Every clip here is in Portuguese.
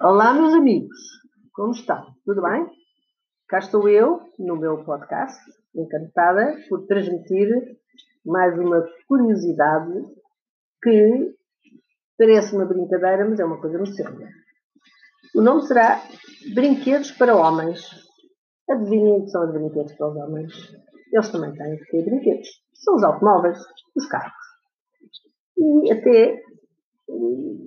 Olá, meus amigos. Como estão? Tudo bem? Cá estou eu, no meu podcast, encantada por transmitir mais uma curiosidade que parece uma brincadeira, mas é uma coisa muito séria. O nome será Brinquedos para Homens. Adivinhem o que são os brinquedos para os homens? Eles também têm que ter brinquedos. São os automóveis, os carros. E até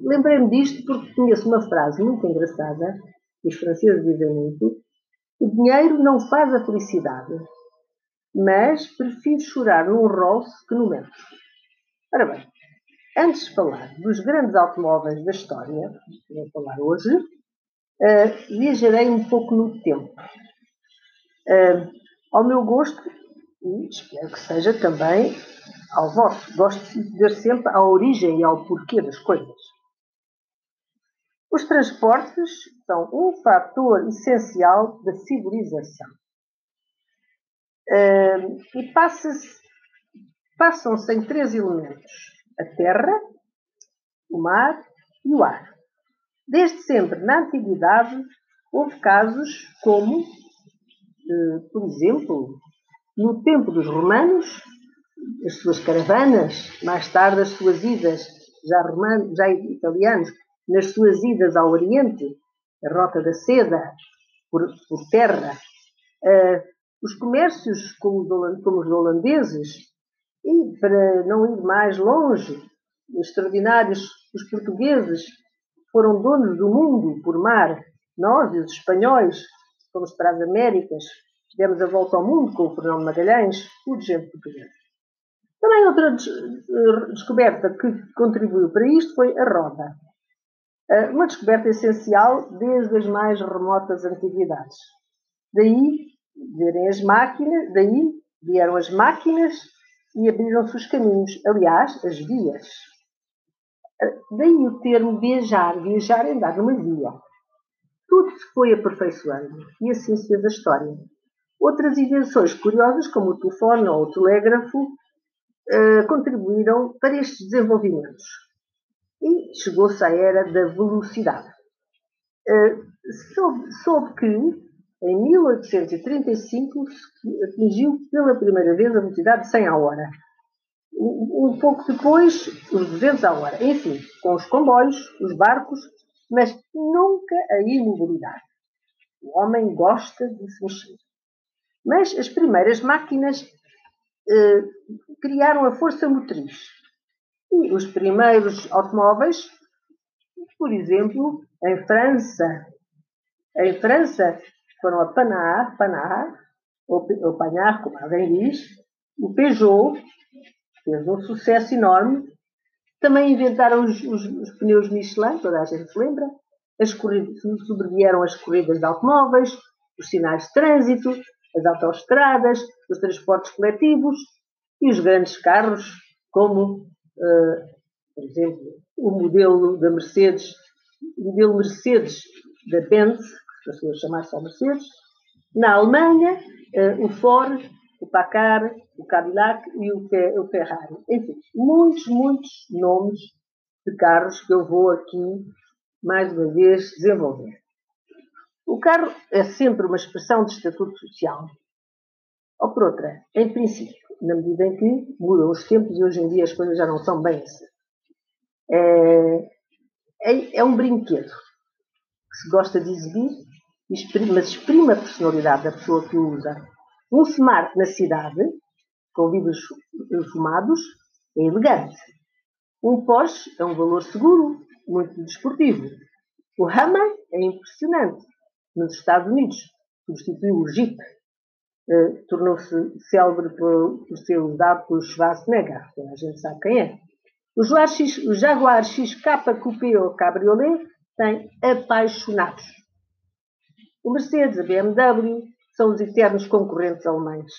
lembrei-me disto porque conheço uma frase muito engraçada, que os franceses dizem muito, o dinheiro não faz a felicidade, mas prefiro chorar num Rolls que no metro. Ora bem, antes de falar dos grandes automóveis da história, que vou falar hoje, uh, viajarei um pouco no tempo. Uh, ao meu gosto, e espero que seja também ao vosso. Gosto de ver sempre a origem e ao porquê das coisas. Os transportes são um fator essencial da civilização. E passam-se em três elementos: a terra, o mar e o ar. Desde sempre, na antiguidade, houve casos como, uh, por exemplo, no tempo dos romanos, as suas caravanas, mais tarde as suas idas, já, romanos, já italianos, nas suas idas ao Oriente, a Rota da Seda, por, por terra, uh, os comércios como, os holandeses, e para não ir mais longe, extraordinários, os portugueses foram donos do mundo por mar. Nós, os espanhóis, fomos para as Américas, demos a volta ao mundo com o Fernando Magalhães, tudo gente portuguesa. Também outra eh, descoberta que contribuiu para isto foi a roda. Eh, uma descoberta essencial desde as mais remotas antiguidades. Daí verem as máquinas, daí vieram as máquinas e abriram-se os caminhos, aliás, as vias. Eh, daí o termo viajar, viajar é andar numa via. Tudo se foi aperfeiçoando e assim se fez a história. Outras invenções curiosas, como o telefone ou o telégrafo, eh, contribuíram para estes desenvolvimentos. E chegou-se à era da velocidade. Uh, soube, que, em 1835, atingiu pela primeira vez a velocidade de 100 a hora. Um pouco depois, os 200 a hora. Enfim, com os comboios, os barcos, mas nunca a imobilidade. O homem gosta de se mexer. Mas as primeiras máquinas eh, criaram a força motriz. E os primeiros automóveis, por exemplo, em França, em França foram a Panhard, Panhard ou, ou Panhard, como alguém diz, o Peugeot, fez um sucesso enorme. Também inventaram os, os, os pneus Michelin, toda a gente se lembra. As corridas, sobrevieram as corridas de automóveis, os sinais de trânsito, as autoestradas, os transportes coletivos e os grandes carros, como, uh, por exemplo, o modelo da Mercedes, o modelo Mercedes da Benz, que passou a chamar só Mercedes. Na Alemanha, uh, o Ford, o Packard, o Cadillac e o, o Ferrari. Enfim, muitos, muitos nomes de carros que eu vou aqui, mais uma vez, desenvolver. O carro é sempre uma expressão de estatuto social. Ou por outra, em princípio, na medida em que mudam os tempos e hoje em dia as coisas já não são bem assim. É, é, é um brinquedo que se gosta de exibir, mas exprime a personalidade da pessoa que o usa. Um smart na cidade, com vidros fumados, é elegante. Um Porsche é um valor seguro, muito desportivo. O Hummer é impressionante. Nos Estados Unidos, substituiu o Jeep eh, tornou-se célebre por, por, ser usado por Schwarzenegger, a gente sabe quem é. O Jaguar, X, o Jaguar XK Coupé ou Cabriolet tem apaixonados. O Mercedes, a BMW, são os eternos concorrentes alemães.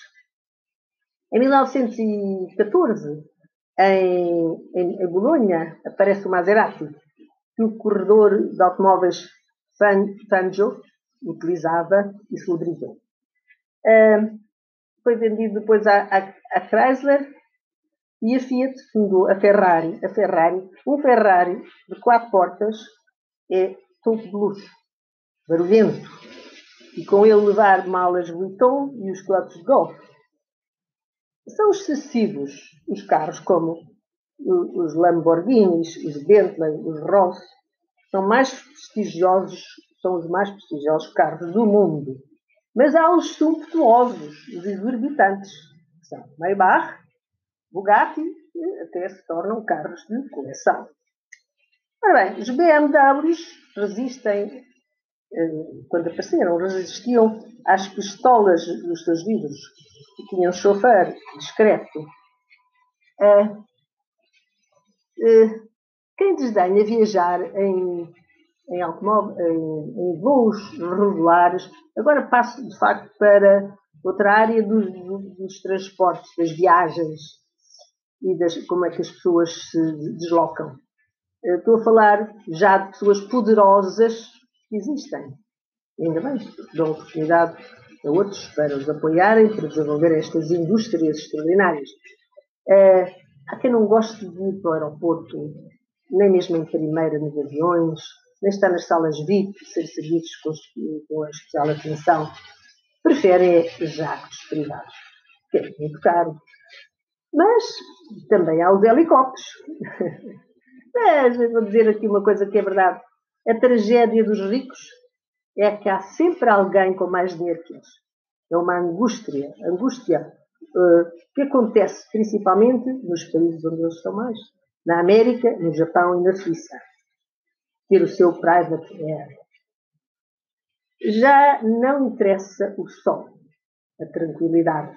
Em 1914, em, em, em Bolonha, aparece o Maserati, que o corredor de automóveis Fangio utilizava e celebrizou foi vendido depois à, à, à, Chrysler e a Fiat fundou a Ferrari. A Ferrari, um Ferrari de quatro portas é topo de luxo, barulhento, e com ele levar malas Vuitton e os clubes de golfe. São excessivos os carros como os Lamborghinis, os Bentley, os Ross, são mais prestigiosos, são os mais prestigiosos carros do mundo. Mas há os sumptuosos, os exorbitantes, que são Maybach, Bugatti, e até se tornam carros de coleção. Ora bem, os BMWs resistem, eh, quando apareceram, resistiam às pistolas dos seus vidros, que tinham chofer discreto. Uh, uh, quem desdenha viajar em, em, em, em voos regulares, agora passo de facto para outra área dos, dos transportes, das viagens e das, como é que as pessoas se deslocam. Estou a falar já de pessoas poderosas que existem. ainda bem, dão oportunidade a outros para os apoiarem, para desenvolver estas indústrias extraordinárias. há quem não goste de ir para o aeroporto nem mesmo em primeira nos aviões, estar nas salas VIP, ser servidos com, com a especial atenção. Preferem jatos privados, que é muito caro. Mas também há os helicópteros. Mas vou dizer aqui uma coisa que é verdade. A tragédia dos ricos é que há sempre alguém com mais dinheiro que eles. É uma angústia, angústia uh, que acontece principalmente nos países onde eles estão mais na América, no Japão e na Suíça. Ter o seu private air. Já não interessa o sol, a tranquilidade.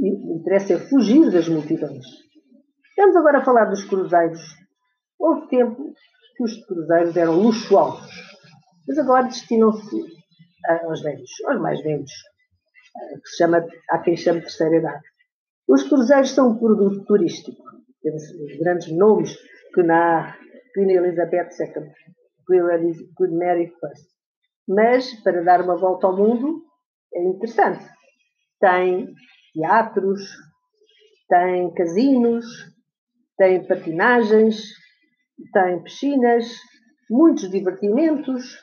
Interessa é fugir das multidões. Vamos agora falar dos cruzeiros. Houve tempo que os cruzeiros eram luxuosos, mas agora destinam-se aos velhos, aos mais velhos, que chama, há quem chame terceira idade. Os cruzeiros são um produto turístico temos os grandes nomes, Cunard, Queen Elizabeth II, Queen Mary I. Mas, para dar uma volta ao mundo, é interessante. Tem teatros, tem casinos, tem patinagens, tem piscinas, muitos divertimentos,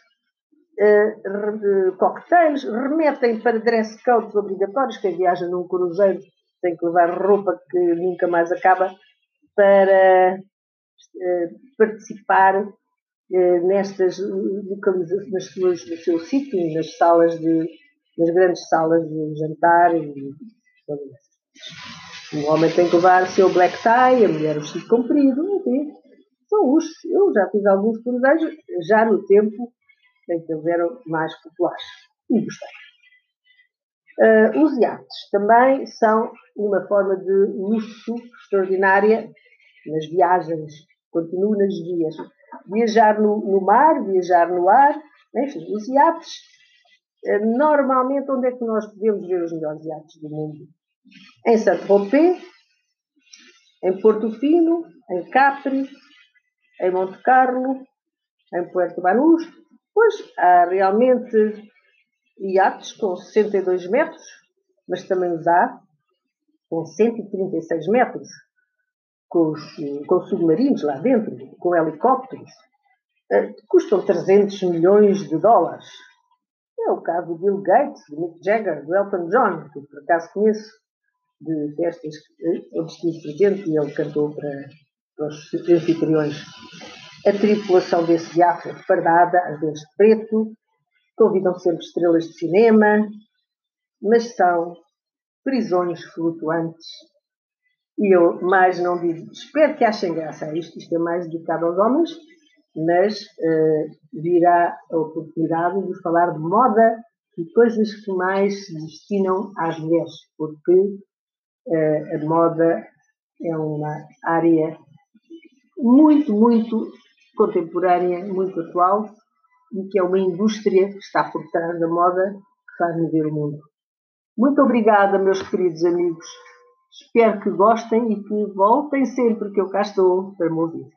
uh, cocktails, remetem para dress codes obrigatórios. Quem viaja num cruzeiro tem que levar roupa que nunca mais acaba para participar eh, nestas localizações, nas suas, no seu sítio, nas salas de, nas grandes salas de jantar e o homem tem que levar o seu black tie, a mulher o vestido comprido, enfim, são os. Eu já fiz alguns cruzeiros, já no tempo em que eles eram mais populares. E gostei. Uh, os iates também são uma forma de luxo extraordinária nas viagens, continuo nas vias. Viajar no, no mar, viajar no ar, enfim, os iates. Eh, normalmente, onde é que nós podemos ver os melhores iates do mundo? Em Saint-Tropez, em Porto Fino, em Capri, em Monte Carlo, em Puerto Banús. Pois há realmente iates com 62 metros, mas também os há com 136 metros com, os, com submarinos lá dentro, com helicópteros, uh, custam 300 milhões de dólares. É o caso do Bill Gates, do Mick Jagger, do Elton John, que por acaso conheço, de festas onde estive presente e ele cantou para, para os anfitriões. A tripulação desse iate é fardada, às vezes de preto, convidam sempre estrelas de cinema, mas são prisões flutuantes e eu mais não digo, espero que achem graça a isto, isto é mais dedicado aos homens, mas uh, virá a oportunidade de falar de moda e coisas que mais se destinam às mulheres, porque uh, a moda é uma área muito, muito contemporânea, muito atual e que é uma indústria que está por trás da moda que faz mover o mundo. Muito obrigada, meus queridos amigos. Espero que gostem e que voltem sempre que eu cá estou para me ouvir.